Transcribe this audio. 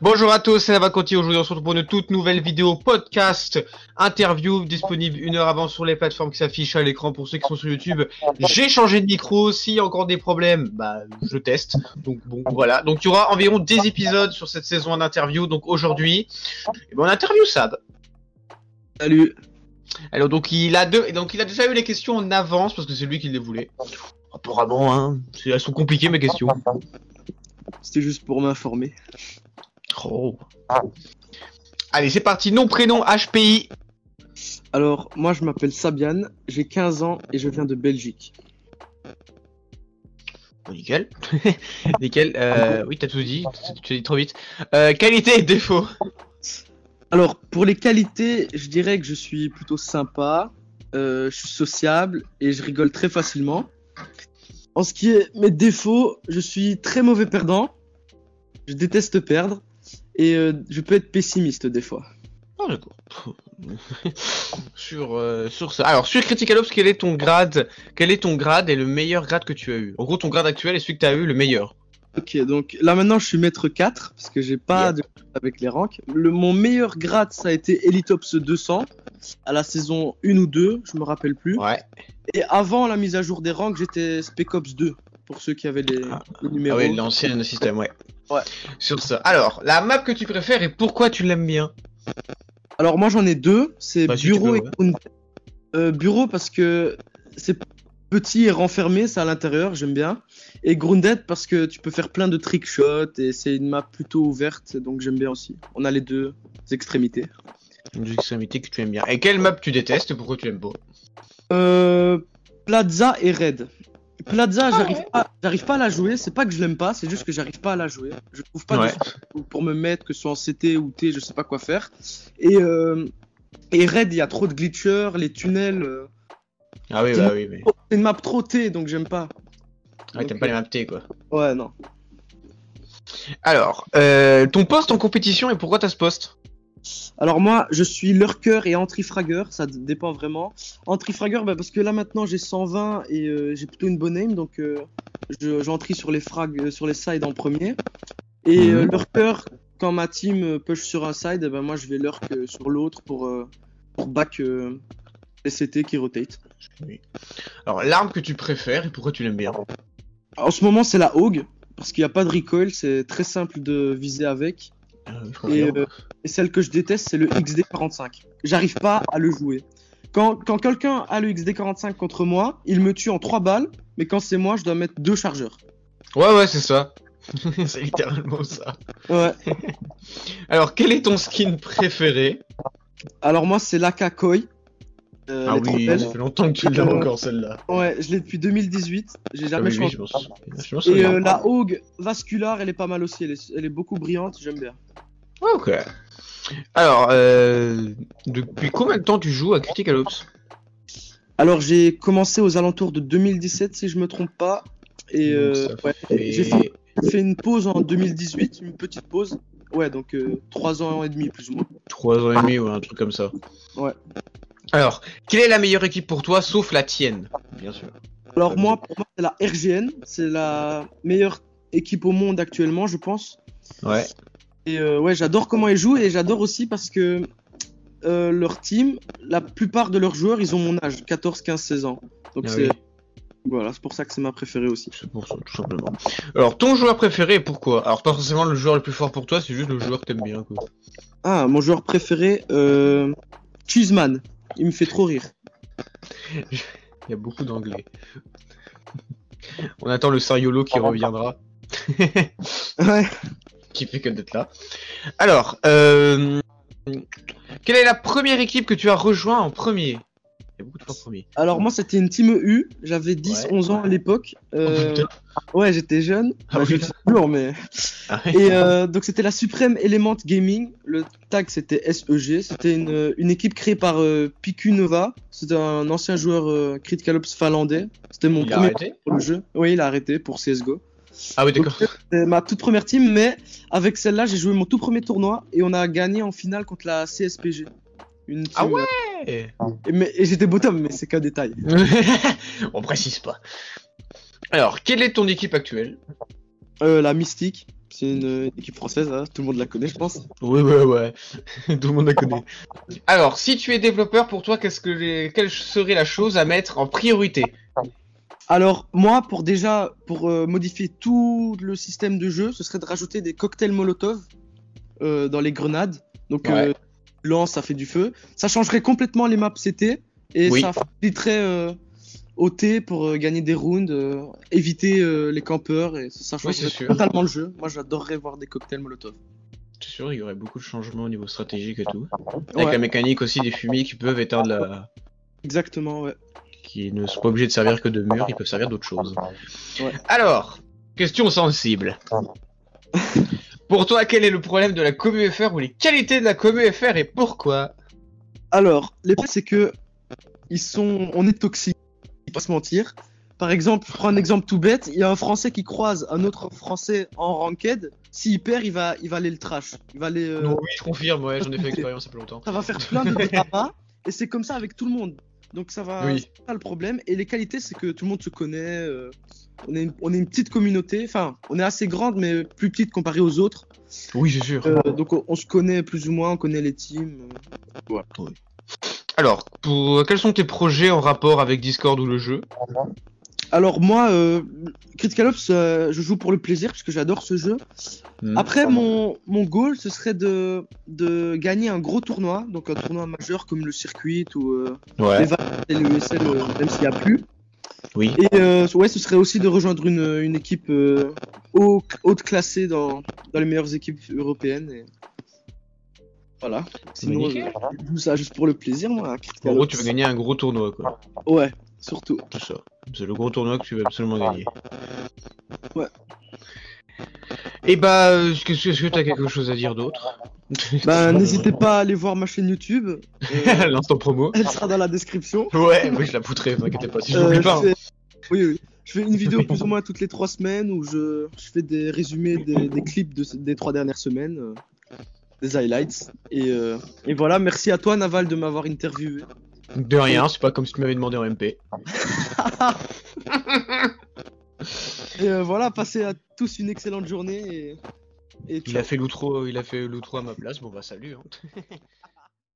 Bonjour à tous, c'est Navaconti. Aujourd'hui, on se retrouve pour une toute nouvelle vidéo podcast interview disponible une heure avant sur les plateformes qui s'affichent à l'écran pour ceux qui sont sur YouTube. J'ai changé de micro. S'il y a encore des problèmes, bah, je teste. Donc, bon, voilà. Donc, il y aura environ 10 épisodes sur cette saison d'interview. Donc, aujourd'hui, eh ben, on interview Sab. Salut. Alors, donc, il a deux, donc, il a déjà eu les questions en avance parce que c'est lui qui les voulait. Apparemment, hein. Elles sont compliquées, mes questions. C'était juste pour m'informer. Oh. Allez, c'est parti. Nom, prénom, HPI. Alors, moi, je m'appelle Sabian, j'ai 15 ans et je viens de Belgique. Bon, nickel. nickel. Euh, oui, t'as tout dit. Tu as dit trop vite. Euh, qualité et défaut. Alors, pour les qualités, je dirais que je suis plutôt sympa, euh, je suis sociable et je rigole très facilement. En ce qui est mes défauts, je suis très mauvais perdant, je déteste perdre et euh, je peux être pessimiste des fois. Ah, d'accord. sur, euh, sur ça. Alors, sur Critical Ops, quel est ton grade Quel est ton grade et le meilleur grade que tu as eu? En gros, ton grade actuel est celui que tu as eu le meilleur. Ok, donc là maintenant je suis maître 4 parce que j'ai pas Yeah. de avec les ranks. Le, mon meilleur grade ça a été Elitops 200 à la saison 1 ou 2, je me rappelle plus. Ouais. Et avant la mise à jour des ranks, j'étais Spec Ops 2 pour ceux qui avaient les, Ah. les Ah numéros. oui, l'ancien système, ouais. Ouais. Sur ça. Alors, la map que tu préfères et pourquoi tu l'aimes bien Alors moi j'en ai deux, c'est tu bureau peux, et ouais. Euh, bureau parce que c'est petit et renfermé, c'est à l'intérieur, j'aime bien. Et Grounded parce que tu peux faire plein de trick shots et c'est une map plutôt ouverte, donc j'aime bien aussi. On a les deux extrémités. Une extrémité que tu aimes bien. Et quelle map tu détestes et pourquoi tu l'aimes pas Euh, Plaza et Red. Plaza, Ah j'arrive ouais. pas, j'arrive pas à la jouer. C'est pas que je l'aime pas, c'est juste que j'arrive pas à la jouer. Je trouve pas Ouais. de pour me mettre, que ce soit en CT ou T, je sais pas quoi faire. Et euh, et Red, il y a trop de glitchers, les tunnels. euh, Ah oui, bah oui, mais. C'est une map trop T, donc j'aime pas. Ouais, t'aimes pas les maps T, quoi. Ouais, non. Alors, euh, ton poste en compétition et pourquoi t'as ce poste? Alors moi, je suis lurker et anti-fragger, ça dépend vraiment. Anti-fragger, bah, parce que là maintenant j'ai 120 et euh, j'ai plutôt une bonne aim, donc euh, je- sur les frags, euh, sur les sides en premier. Et euh, Mhm. lurker, quand ma team push sur un side, eh ben, moi je vais lurk sur l'autre pour, pour back les CT qui rotate. Oui. Alors, l'arme que tu préfères et pourquoi tu l'aimes bien? En ce moment c'est la Hog, parce qu'il n'y a pas de recoil, c'est très simple de viser avec. Euh, Et, euh, et celle que je déteste, c'est le XD45. J'arrive pas à le jouer. Quand, quand quelqu'un a le XD45 contre moi, il me tue en 3 balles, mais quand c'est moi, je dois mettre deux chargeurs. Ouais, ouais, c'est ça. c'est littéralement ça. Ouais. Alors, quel est ton skin préféré? Alors moi, c'est l'AK Koi. Euh, Ah oui, ça fait longtemps que tu l'as Euh, encore celle-là. Ouais, je l'ai depuis 2018. J'ai Ah jamais oui, changé. je je Et euh, la Hog Vascular, elle est pas mal aussi. Elle est, elle est beaucoup brillante, j'aime bien. Ouais, ok. Alors, euh, depuis combien de temps tu joues à Critical Ops? Alors j'ai commencé aux alentours de 2017, si je me trompe pas. Et euh, ouais, fait- j'ai fait, fait une pause en 2018, une petite pause. Ouais, donc 3 ans et demi plus ou moins. 3 ans et demi ou un truc comme ça. Ouais. Alors, quelle est la meilleure équipe pour toi, sauf la tienne Bien sûr. Alors moi, pour moi, c'est la RGN, c'est la meilleure équipe au monde actuellement, je pense. Ouais. Et euh, ouais, j'adore comment ils jouent et j'adore aussi parce que euh, leur team, la plupart de leurs joueurs, ils ont mon âge, 14, 15, 16 ans. Donc Ah c'est oui. voilà, c'est pour ça que c'est ma préférée aussi. C'est pour ça, tout simplement. Alors, ton joueur préféré, pourquoi? Alors, pas forcément le joueur le plus fort pour toi, c'est juste le joueur que t'aimes bien, quoi. Ah, mon joueur préféré, euh, Cheeseman. Il me fait trop rire. Il y a beaucoup d'anglais. On attend le Sariolo qui reviendra. Ouais. qui fait que d'être là. Alors, euh, quelle est la première équipe que tu as rejoint en premier? Il y a beaucoup de fois premier. Alors moi, c'était une team EU. J'avais 10, Ouais. 11 ans à l'époque. Euh, Oh, ouais, j'étais jeune. Ah Bah, oui. toujours, mais Ah ouais. Et euh, donc c'était la Supreme Element Gaming, le tag c'était SEG, c'était une, une équipe créée par euh, Piku Nova, c'était un ancien joueur euh, Critical Ops finlandais, c'était mon Il a premier arrêté pour le jeu. Oui, il a arrêté pour CSGO. Ah oui, d'accord. C'était ma toute première team, mais avec celle-là j'ai joué mon tout premier tournoi et on a gagné en finale contre la CSPG. Une team, Ah ouais mais- et j'étais bottom, mais c'est qu'un détail. On précise pas. Alors, quelle est ton équipe actuelle? Euh, la Mystique, C'est une, une équipe française, hein, tout le monde la connaît, je pense. Ouais, ouais, ouais. Tout le monde la connaît. Alors, si tu es développeur, pour toi, qu'est-ce que les... quelle serait la chose à mettre en priorité? Alors, moi, pour déjà, pour euh, modifier tout le système de jeu, ce serait de rajouter des cocktails Molotov euh, dans les grenades. Donc, Ouais. Lance, ça fait du feu. Ça changerait complètement les maps CT et Oui. ça faciliterait euh, OT pour euh, gagner des rounds, euh, éviter euh, les campeurs et ça Oui, changerait totalement le jeu. Moi, j'adorerais voir des cocktails Molotov. C'est sûr, il y aurait beaucoup de changements au niveau stratégique et tout. Avec Ouais, la mécanique aussi des fumiers qui peuvent éteindre la. exactement, ouais. qui ne sont pas obligés de servir que de murs, ils peuvent servir d'autres choses. Ouais. Alors, question sensible. Pour toi, quel est le problème de la commu FR ou les qualités de la commu FR et pourquoi? Alors, les problèmes, c'est que ils sont, on est toxiques, faut pas se mentir. Par exemple, je prends un exemple tout bête. Il y a un Français qui croise un autre Français en ranked. S'il perd, il va, il va aller le trash. Il va aller. euh, Non, oui, je confirme, ouais, j'en ai fait expérience il y a pas longtemps. Ça va faire plein de dramas. et c'est comme ça avec tout le monde. Donc ça va. Oui. C'est pas le problème. Et les qualités, c'est que tout le monde se connaît. euh, on, est une, on est une petite communauté. Enfin, on est assez grande, mais plus petite comparée aux autres. Oui, c'est sûr. Euh, donc on, on se connaît plus ou moins. On connaît les teams. euh. Alors, pour... quels sont tes projets en rapport avec Discord ou le jeu? Alors moi, euh, Critical Ops, euh, je joue pour le plaisir parce que j'adore ce jeu. Hmm. Après, mon, mon goal, ce serait de, de gagner un gros tournoi, donc un tournoi majeur comme le circuit ou euh, Ouais, les euh, même s'il n'y a plus. oui. Et euh, ouais, ce serait aussi de rejoindre une, une équipe haut, haute classée dans, dans les meilleures équipes européennes. Et... Voilà. Sinon, je joue ça juste pour le plaisir, moi. En gros, tu veux gagner un gros tournoi, quoi. Ouais, surtout. Tout ça. C'est le gros tournoi que tu veux absolument gagner. Ouais. Et bah, euh, est-ce que que t'as quelque chose à dire d'autre Bah, n'hésitez pas à aller voir ma chaîne YouTube. Euh, L'instant promo. elle sera dans la description. Ouais, oui, je la poutrerai, t'inquiète pas, si je Euh, l'oublie pas. hein. fais- Oui, oui. Je fais une vidéo plus ou moins toutes les trois semaines où je, je fais des résumés des, des clips de, des trois dernières semaines, euh, des highlights. Et, euh, et voilà, merci à toi Naval de m'avoir interviewé. De rien, c'est pas comme si tu m'avais demandé en MP. Et euh, voilà, passez à tous une excellente journée et, et Il a fait l'outro, il a fait l'outro à ma place, bon bah salut. Hein.